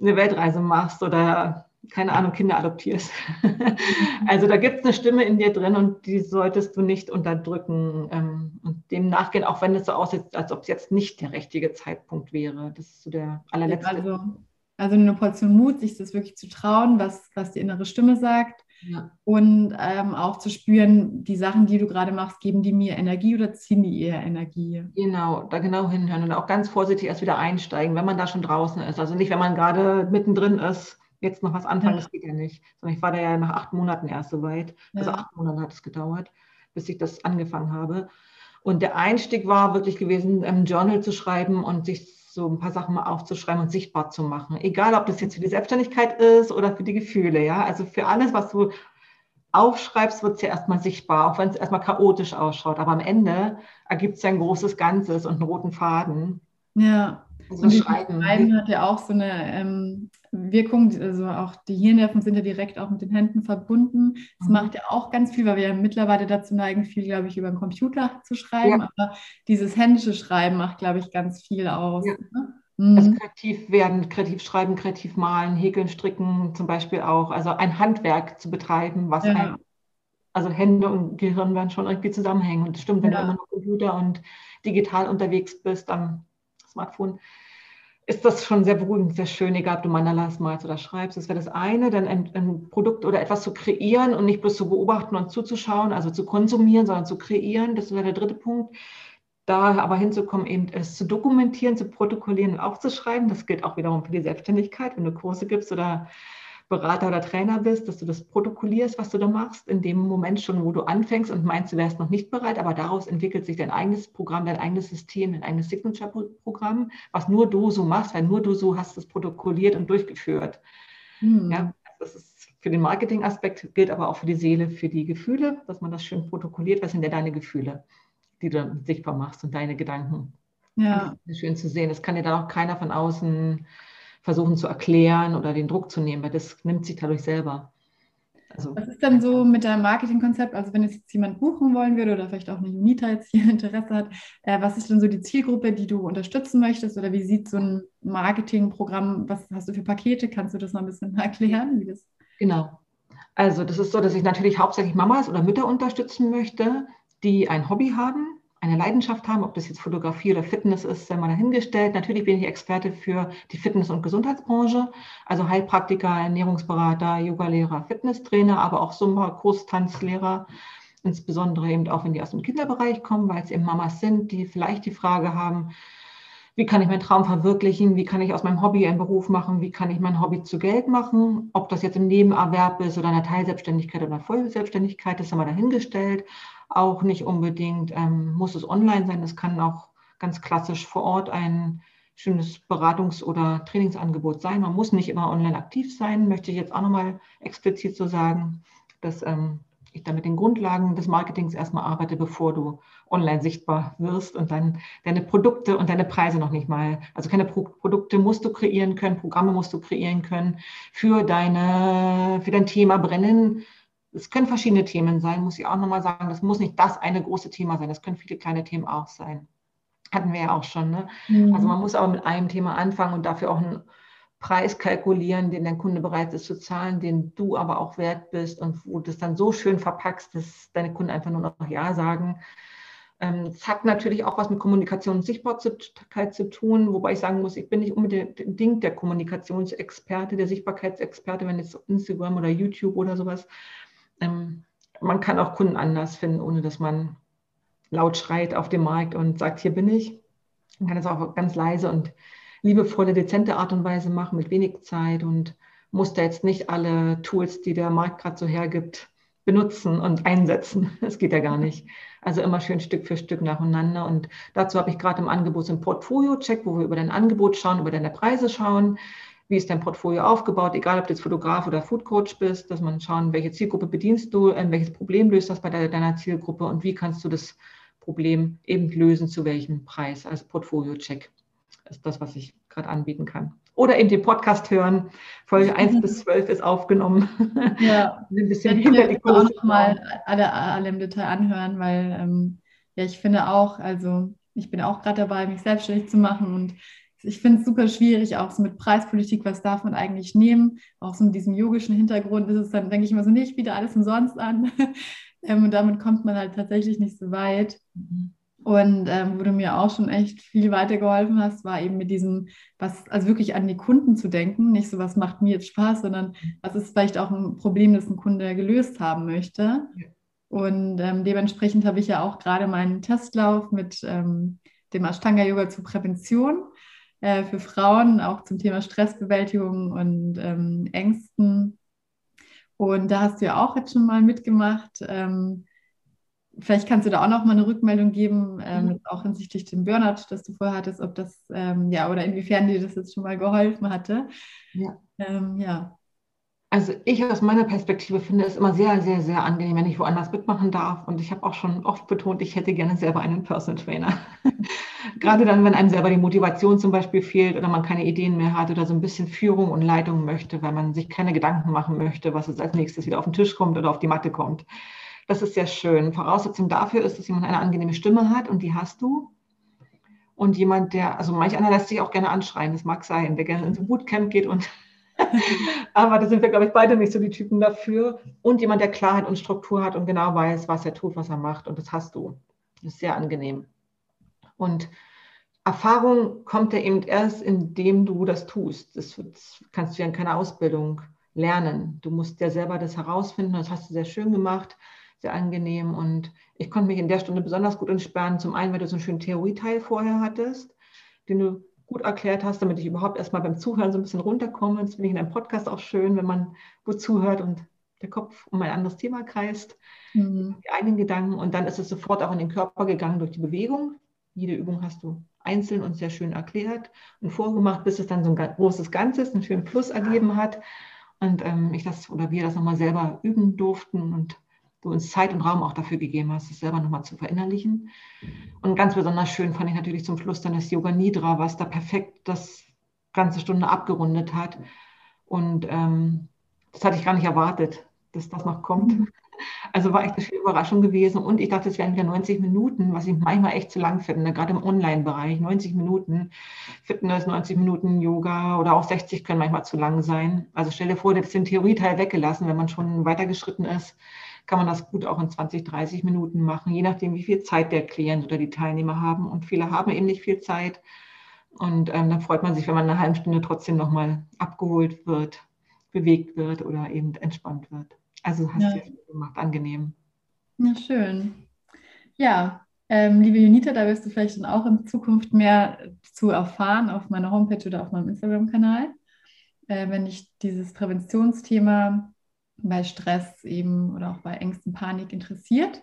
eine Weltreise machst oder keine Ahnung, Kinder adoptierst. also da gibt es eine Stimme in dir drin und die solltest du nicht unterdrücken ähm, und dem nachgehen, auch wenn es so aussieht, als ob es jetzt nicht der richtige Zeitpunkt wäre. Das ist so der allerletzte. Also, also eine Portion Mut, sich das wirklich zu trauen, was, was die innere Stimme sagt ja. Und ähm, auch zu spüren, die Sachen, die du gerade machst, geben die mir Energie oder ziehen die eher Energie? Genau, da genau hinhören und auch ganz vorsichtig erst wieder einsteigen, wenn man da schon draußen ist. Also nicht, wenn man gerade mittendrin ist, jetzt noch was anfangen, ja. das geht ja nicht. Sondern ich war da ja nach acht Monaten erst so weit. Also ja. acht Monate hat es gedauert, bis ich das angefangen habe. Und der Einstieg war wirklich gewesen, ein Journal zu schreiben und sich so ein paar Sachen mal aufzuschreiben und sichtbar zu machen. Egal, ob das jetzt für die Selbstständigkeit ist oder für die Gefühle, ja. Also für alles, was du aufschreibst, wird es ja erstmal sichtbar, auch wenn es erstmal chaotisch ausschaut. Aber am Ende ergibt es ja ein großes Ganzes und einen roten Faden. Ja. Also und Schreiben. Schreiben hat ja auch so eine ähm, Wirkung, also auch die Hirnnerven sind ja direkt auch mit den Händen verbunden. Das mhm. macht ja auch ganz viel, weil wir ja mittlerweile dazu neigen, viel, glaube ich, über den Computer zu schreiben. Ja. Aber dieses händische Schreiben macht, glaube ich, ganz viel aus. Ja. Ne? Mhm. Also kreativ werden, kreativ schreiben, kreativ malen, häkeln, stricken zum Beispiel auch. Also ein Handwerk zu betreiben, was ja. ein, also Hände und Gehirn werden schon irgendwie zusammenhängen. Und das stimmt, wenn ja. du immer noch Computer und digital unterwegs bist am Smartphone, ist das schon sehr beruhigend, sehr schön, egal ob du Mandalas malst oder schreibst. Das wäre das eine, dann ein, ein, Produkt oder etwas zu kreieren und nicht bloß zu beobachten und zuzuschauen, also zu konsumieren, sondern zu kreieren. Das wäre der dritte Punkt. Da aber hinzukommen, eben es zu dokumentieren, zu protokollieren und aufzuschreiben. Das gilt auch wiederum für die Selbstständigkeit, wenn du Kurse gibst oder Berater oder Trainer bist, dass du das protokollierst, was du da machst, in dem Moment schon, wo du anfängst und meinst, du wärst noch nicht bereit, aber daraus entwickelt sich dein eigenes Programm, dein eigenes System, dein eigenes Signature-Programm, was nur du so machst, weil nur du so hast es protokolliert und durchgeführt. Mhm. Ja, das ist für den Marketing-Aspekt, gilt aber auch für die Seele, für die Gefühle, dass man das schön protokolliert. Was sind denn deine Gefühle, die du sichtbar machst und deine Gedanken? Ja. schön zu sehen. Das kann dir dann auch keiner von außen versuchen zu erklären oder den Druck zu nehmen, weil das nimmt sich dadurch selber. Also, Was ist denn so mit deinem Marketingkonzept? Also wenn jetzt jemand buchen wollen würde oder vielleicht auch eine Unita jetzt hier Interesse hat, äh, was ist denn so die Zielgruppe, die du unterstützen möchtest? Oder wie sieht so ein Marketingprogramm, was hast du für Pakete? Kannst du das mal ein bisschen erklären? Wie das genau. Also das ist so, dass ich natürlich hauptsächlich Mamas oder Mütter unterstützen möchte, die ein Hobby haben, eine Leidenschaft haben, ob das jetzt Fotografie oder Fitness ist, sei mal dahingestellt. Natürlich bin ich Experte für die Fitness- und Gesundheitsbranche, also Heilpraktiker, Ernährungsberater, Yogalehrer, Fitnesstrainer, aber auch Zumba, Kurstanzlehrer. Insbesondere eben auch, wenn die aus dem Kinderbereich kommen, weil es eben Mamas sind, die vielleicht die Frage haben, wie kann ich meinen Traum verwirklichen, wie kann ich aus meinem Hobby einen Beruf machen, wie kann ich mein Hobby zu Geld machen, ob das jetzt im Nebenerwerb ist oder eine Teilselbstständigkeit oder Vollselbstständigkeit, ist immer dahingestellt. Auch nicht unbedingt ähm, muss es online sein, es kann auch ganz klassisch vor Ort ein schönes Beratungs- oder Trainingsangebot sein. Man muss nicht immer online aktiv sein, möchte ich jetzt auch nochmal explizit so sagen, dass ähm, ich da mit den Grundlagen des Marketings erstmal arbeite, bevor du online sichtbar wirst und dann deine Produkte und deine Preise noch nicht mal, also keine Pro Produkte musst du kreieren können, Programme musst du kreieren können für deine, für dein Thema brennen. Es können verschiedene Themen sein, muss ich auch nochmal sagen. Das muss nicht das eine große Thema sein. Das können viele kleine Themen auch sein. Hatten wir ja auch schon. Ne? Mhm. Also man muss aber mit einem Thema anfangen und dafür auch ein Preis kalkulieren, den dein Kunde bereit ist zu zahlen, den du aber auch wert bist und wo du das dann so schön verpackst, dass deine Kunden einfach nur noch Ja sagen. Ähm, es hat natürlich auch was mit Kommunikation und Sichtbarkeit zu tun, wobei ich sagen muss, ich bin nicht unbedingt der Kommunikationsexperte, der Sichtbarkeitsexperte, wenn jetzt Instagram oder YouTube oder sowas. Ähm, man kann auch Kunden anders finden, ohne dass man laut schreit auf dem Markt und sagt, hier bin ich. Man kann es auch ganz leise und liebevolle, dezente Art und Weise machen, mit wenig Zeit und muss da jetzt nicht alle Tools, die der Markt gerade so hergibt, benutzen und einsetzen. Das geht ja gar nicht. Also immer schön Stück für Stück nacheinander. Und dazu habe ich gerade im Angebot so ein Portfolio-Check, wo wir über dein Angebot schauen, über deine Preise schauen. Wie ist dein Portfolio aufgebaut? Egal, ob du jetzt Fotograf oder Food Coach bist, dass man schauen, welche Zielgruppe bedienst du, äh, welches Problem löst das bei deiner Zielgruppe und wie kannst du das Problem eben lösen, zu welchem Preis, als Portfolio-Check ist das, was ich gerade anbieten kann. Oder eben den Podcast hören. Folge 1 bis 12 ist aufgenommen. Ja, ein bisschen ja, hinter die Kulissen. auch nochmal alle, alle im Detail anhören, weil ähm, ja, ich finde auch, also ich bin auch gerade dabei, mich selbstständig zu machen und ich finde es super schwierig, auch so mit Preispolitik, was darf man eigentlich nehmen? Auch so mit diesem yogischen Hintergrund ist es dann, denke ich immer so, nee, ich biete alles umsonst an. ähm, und damit kommt man halt tatsächlich nicht so weit. Mhm. Und ähm, wo du mir auch schon echt viel weitergeholfen hast, war eben mit diesem, was, also wirklich an die Kunden zu denken, nicht so, was macht mir jetzt Spaß, sondern was ist vielleicht auch ein Problem, das ein Kunde gelöst haben möchte. Ja. Und ähm, dementsprechend habe ich ja auch gerade meinen Testlauf mit ähm, dem Ashtanga-Yoga zur Prävention äh, für Frauen, auch zum Thema Stressbewältigung und ähm, Ängsten. Und da hast du ja auch jetzt schon mal mitgemacht. Ähm, Vielleicht kannst du da auch noch mal eine Rückmeldung geben, ähm, mhm. auch hinsichtlich dem Burnout, das du vorher hattest, ob das, ähm, ja, oder inwiefern dir das jetzt schon mal geholfen hatte. Ja. Ähm, ja. Also ich aus meiner Perspektive finde es immer sehr, sehr, sehr angenehm, wenn ich woanders mitmachen darf. Und ich habe auch schon oft betont, ich hätte gerne selber einen Personal Trainer. Gerade dann, wenn einem selber die Motivation zum Beispiel fehlt oder man keine Ideen mehr hat oder so ein bisschen Führung und Leitung möchte, weil man sich keine Gedanken machen möchte, was jetzt als nächstes wieder auf den Tisch kommt oder auf die Matte kommt. Das ist sehr schön. Voraussetzung dafür ist, dass jemand eine angenehme Stimme hat und die hast du. Und jemand, der, also manch einer lässt sich auch gerne anschreien, das mag sein, der gerne ins Bootcamp geht und aber da sind wir, glaube ich, beide nicht so die Typen dafür. Und jemand, der Klarheit und Struktur hat und genau weiß, was er tut, was er macht. Und das hast du. Das ist sehr angenehm. Und Erfahrung kommt ja eben erst, indem du das tust. Das, das kannst du ja in keiner Ausbildung lernen. Du musst ja selber das herausfinden. Das hast du sehr schön gemacht sehr angenehm. Und ich konnte mich in der Stunde besonders gut entspannen. Zum einen, weil du so einen schönen Theorieteil vorher hattest, den du gut erklärt hast, damit ich überhaupt erstmal beim Zuhören so ein bisschen runterkomme. Das finde ich in einem Podcast auch schön, wenn man gut zuhört und der Kopf um ein anderes Thema kreist, mhm. die eigenen Gedanken. Und dann ist es sofort auch in den Körper gegangen durch die Bewegung. Jede Übung hast du einzeln und sehr schön erklärt und vorgemacht, bis es dann so ein großes Ganzes, einen schönen Plus ergeben hat. Und ähm, ich das oder wir das nochmal selber üben durften und du uns Zeit und Raum auch dafür gegeben hast, es selber nochmal zu verinnerlichen. Und ganz besonders schön fand ich natürlich zum Schluss dann das Yoga Nidra, was da perfekt das ganze Stunde abgerundet hat. Und ähm, das hatte ich gar nicht erwartet, dass das noch kommt. Also war echt eine schöne Überraschung gewesen. Und ich dachte, es wären wieder 90 Minuten, was ich manchmal echt zu lang finde, gerade im Online-Bereich. 90 Minuten Fitness, 90 Minuten Yoga oder auch 60 können manchmal zu lang sein. Also stell dir vor, das den Theorieteil weggelassen, wenn man schon weitergeschritten ist kann man das gut auch in 20, 30 Minuten machen, je nachdem, wie viel Zeit der Klient oder die Teilnehmer haben. Und viele haben eben nicht viel Zeit. Und ähm, dann freut man sich, wenn man eine halbe Stunde trotzdem nochmal abgeholt wird, bewegt wird oder eben entspannt wird. Also hast ja. du gemacht, angenehm. Ja, schön. Ja, ähm, liebe Junita, da wirst du vielleicht dann auch in Zukunft mehr zu erfahren auf meiner Homepage oder auf meinem Instagram-Kanal, äh, wenn dich dieses Präventionsthema bei Stress eben oder auch bei Ängsten, Panik interessiert.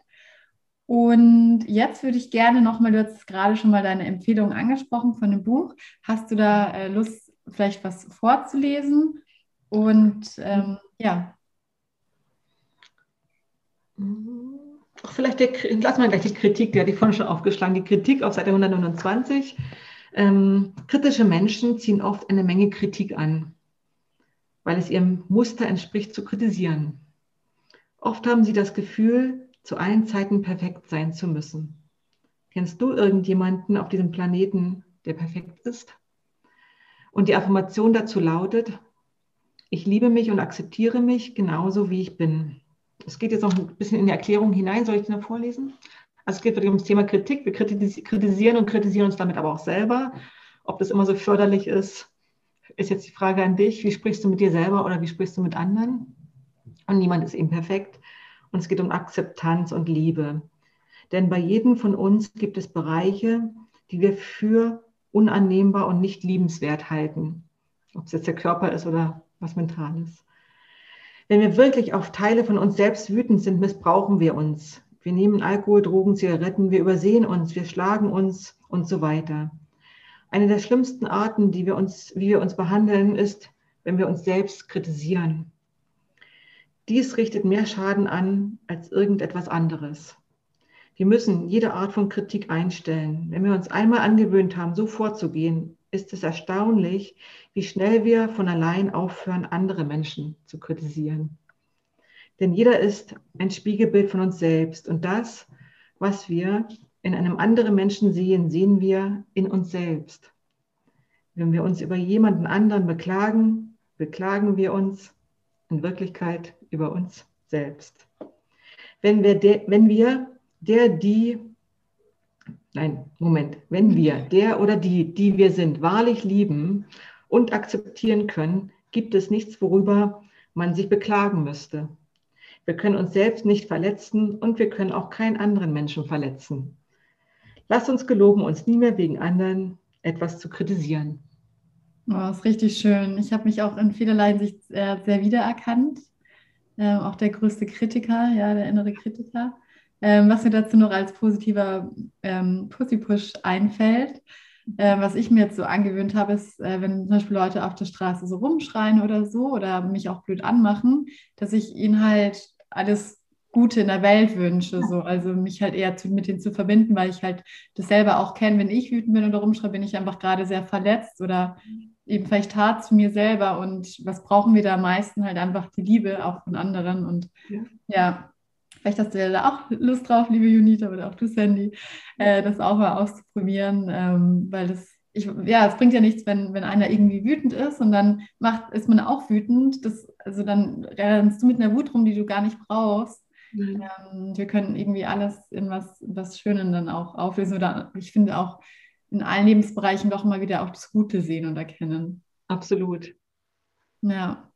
Und jetzt würde ich gerne nochmal, du hast gerade schon mal deine Empfehlung angesprochen von dem Buch. Hast du da äh, Lust, vielleicht was vorzulesen? Und ähm, ja. Vielleicht der, lass mal gleich die Kritik, die hatte ich vorhin schon aufgeschlagen, die Kritik auf Seite 129. Ähm, kritische Menschen ziehen oft eine Menge Kritik an, weil es ihrem Muster entspricht zu kritisieren. Oft haben sie das Gefühl, zu allen Zeiten perfekt sein zu müssen. Kennst du irgendjemanden auf diesem Planeten, der perfekt ist? Und die Affirmation dazu lautet, ich liebe mich und akzeptiere mich genauso, wie ich bin. Es geht jetzt noch ein bisschen in die Erklärung hinein. Soll ich die noch vorlesen? Also es geht wirklich ums Thema Kritik. Wir kritisieren und kritisieren uns damit aber auch selber. Ob das immer so förderlich ist, ist jetzt die Frage an dich. Wie sprichst du mit dir selber oder wie sprichst du mit anderen? Und niemand ist eben perfekt. Und es geht um Akzeptanz und Liebe. Denn bei jedem von uns gibt es Bereiche, die wir für unannehmbar und nicht liebenswert halten. Ob es jetzt der Körper ist oder was Mentales. Wenn wir wirklich auf Teile von uns selbst wütend sind, missbrauchen wir uns. Wir nehmen Alkohol, Drogen, Zigaretten, wir übersehen uns, wir schlagen uns und so weiter. Eine der schlimmsten Arten, die wir uns, wie wir uns behandeln, ist, wenn wir uns selbst kritisieren. Dies richtet mehr Schaden an als irgendetwas anderes. Wir müssen jede Art von Kritik einstellen. Wenn wir uns einmal angewöhnt haben, so vorzugehen, ist es erstaunlich, wie schnell wir von allein aufhören, andere Menschen zu kritisieren. Denn jeder ist ein Spiegelbild von uns selbst und das, was wir in einem anderen Menschen sehen, sehen wir in uns selbst. Wenn wir uns über jemanden anderen beklagen, beklagen wir uns in Wirklichkeit über uns selbst. Wenn wir, de, wenn wir der, die, nein, Moment, wenn wir der oder die, die wir sind, wahrlich lieben und akzeptieren können, gibt es nichts, worüber man sich beklagen müsste. Wir können uns selbst nicht verletzen und wir können auch keinen anderen Menschen verletzen. Lass uns geloben, uns nie mehr wegen anderen etwas zu kritisieren. Oh, das ist richtig schön. Ich habe mich auch in vielerlei Hinsicht sehr, sehr wiedererkannt äh, auch der größte Kritiker, ja, der innere Kritiker. Ähm, was mir dazu noch als positiver ähm, Pussy-Push einfällt, äh, was ich mir jetzt so angewöhnt habe, ist, äh, wenn zum Beispiel Leute auf der Straße so rumschreien oder so oder mich auch blöd anmachen, dass ich ihnen halt alles Gute in der Welt wünsche. So. Also mich halt eher zu, mit denen zu verbinden, weil ich halt das selber auch kenne. Wenn ich wütend bin oder rumschreie, bin ich einfach gerade sehr verletzt oder eben vielleicht hart zu mir selber und was brauchen wir da am meisten? Halt einfach die Liebe auch von anderen und ja, ja vielleicht hast du ja da auch Lust drauf, liebe Junita oder auch du, Sandy, äh, das auch mal auszuprobieren, ähm, weil das ich, ja, es bringt ja nichts, wenn, wenn einer irgendwie wütend ist und dann macht, ist man auch wütend. Das, also dann rennst du mit einer Wut rum, die du gar nicht brauchst. Mhm. Ähm, wir können irgendwie alles in was, was Schönen dann auch auflösen. Oder ich finde auch, in allen Lebensbereichen doch mal wieder auch das Gute sehen und erkennen. Absolut. Ja.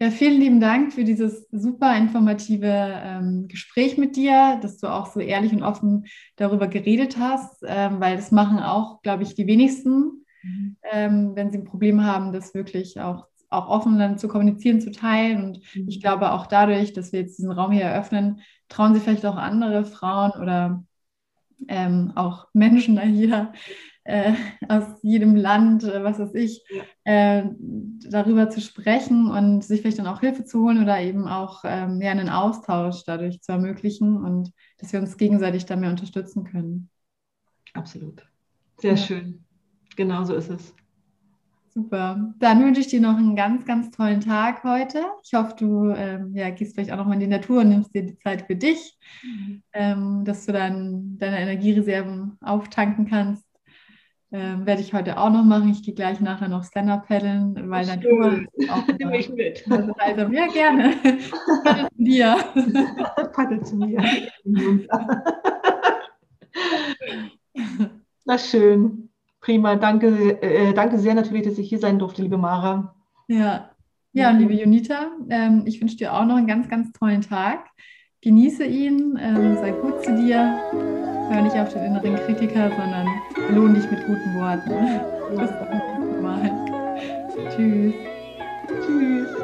Ja, vielen lieben Dank für dieses super informative ähm, Gespräch mit dir, dass du auch so ehrlich und offen darüber geredet hast, ähm, weil das machen auch, glaube ich, die wenigsten, mhm. ähm, wenn sie ein Problem haben, das wirklich auch, auch offen dann zu kommunizieren, zu teilen. Und mhm. ich glaube auch dadurch, dass wir jetzt diesen Raum hier eröffnen, trauen sich vielleicht auch andere Frauen oder ähm, auch Menschen hier äh, aus jedem Land, äh, was weiß ich, äh, darüber zu sprechen und sich vielleicht dann auch Hilfe zu holen oder eben auch ähm, ja, einen Austausch dadurch zu ermöglichen und dass wir uns gegenseitig da mehr unterstützen können. Absolut. Sehr ja. schön. Genau so ist es. Super. Dann wünsche ich dir noch einen ganz, ganz tollen Tag heute. Ich hoffe, du ähm, ja, gehst vielleicht auch noch mal in die Natur und nimmst dir die Zeit für dich, mhm. ähm, dass du dann deine Energiereserven auftanken kannst. Ähm, werde ich heute auch noch machen. Ich gehe gleich nachher noch Stand-Up paddeln, weil dann auch nehme ich mit. Also, also ja, gerne. Paddel zu dir. Paddel zu mir. Na schön. Prima, danke, äh, danke sehr natürlich, dass ich hier sein durfte, liebe Mara. Ja, ja, liebe Junita, ähm, ich wünsche dir auch noch einen ganz, ganz tollen Tag. genieße ihn, ähm, sei gut zu dir, Hör nicht auf den inneren Kritiker, sondern belohne dich mit guten Worten. Bis zum nächsten Mal. Tschüss. Tschüss.